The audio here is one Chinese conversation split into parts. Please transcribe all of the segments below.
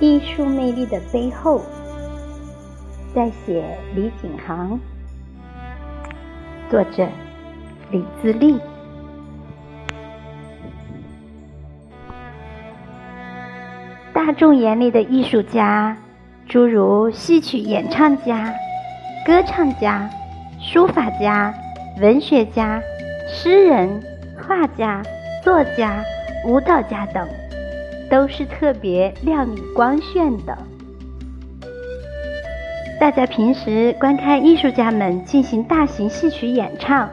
艺术魅力的背后，在写李景航。作者李自立。大众眼里的艺术家，诸如戏曲演唱家、歌唱家、书法家、文学家、诗人、画家、作家、舞蹈家等。都是特别亮丽光炫的。大家平时观看艺术家们进行大型戏曲演唱，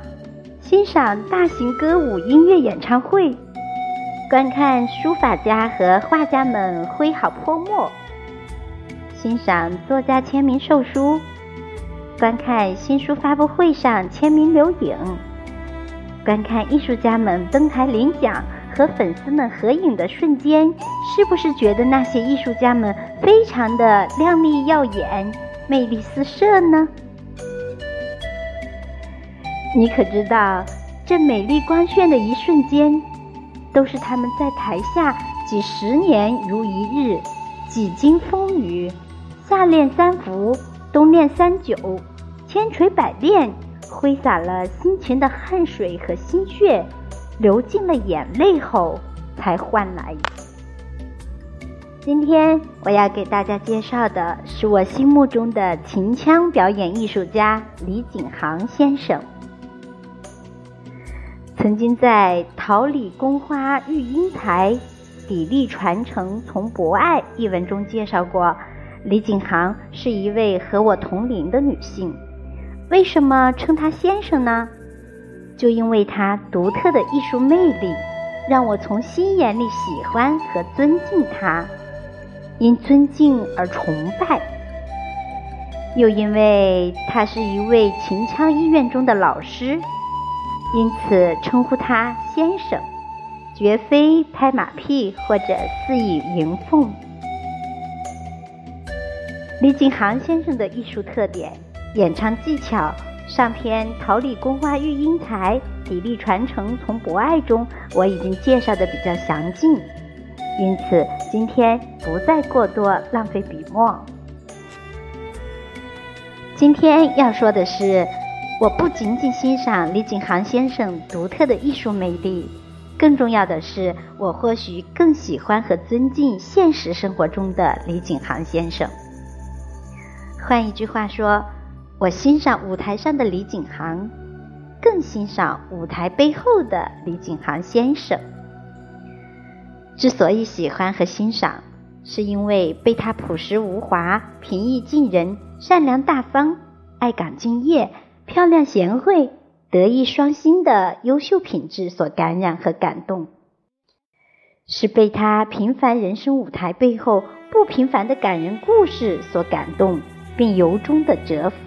欣赏大型歌舞音乐演唱会，观看书法家和画家们挥毫泼墨，欣赏作家签名售书，观看新书发布会上签名留影，观看艺术家们登台领奖。和粉丝们合影的瞬间，是不是觉得那些艺术家们非常的靓丽耀眼、魅力四射呢？你可知道，这美丽光炫的一瞬间，都是他们在台下几十年如一日，几经风雨，夏练三伏，冬练三九，千锤百炼，挥洒了辛勤的汗水和心血。流尽了眼泪后，才换来。今天我要给大家介绍的是我心目中的秦腔表演艺术家李景航先生。曾经在《桃李宫花育英才，砥砺传承从博爱》一文中介绍过，李景航是一位和我同龄的女性。为什么称她先生呢？就因为他独特的艺术魅力，让我从心眼里喜欢和尊敬他，因尊敬而崇拜。又因为他是一位秦腔医院中的老师，因此称呼他先生，绝非拍马屁或者肆意迎奉。李景航先生的艺术特点，演唱技巧。上篇《桃李宫花育英才，砥砺传承从博爱》中，我已经介绍的比较详尽，因此今天不再过多浪费笔墨。今天要说的是，我不仅仅欣赏李景航先生独特的艺术魅力，更重要的是，我或许更喜欢和尊敬现实生活中的李景航先生。换一句话说。我欣赏舞台上的李景航，更欣赏舞台背后的李景航先生。之所以喜欢和欣赏，是因为被他朴实无华、平易近人、善良大方、爱岗敬业、漂亮贤惠、德艺双馨的优秀品质所感染和感动，是被他平凡人生舞台背后不平凡的感人故事所感动。并由衷的折服。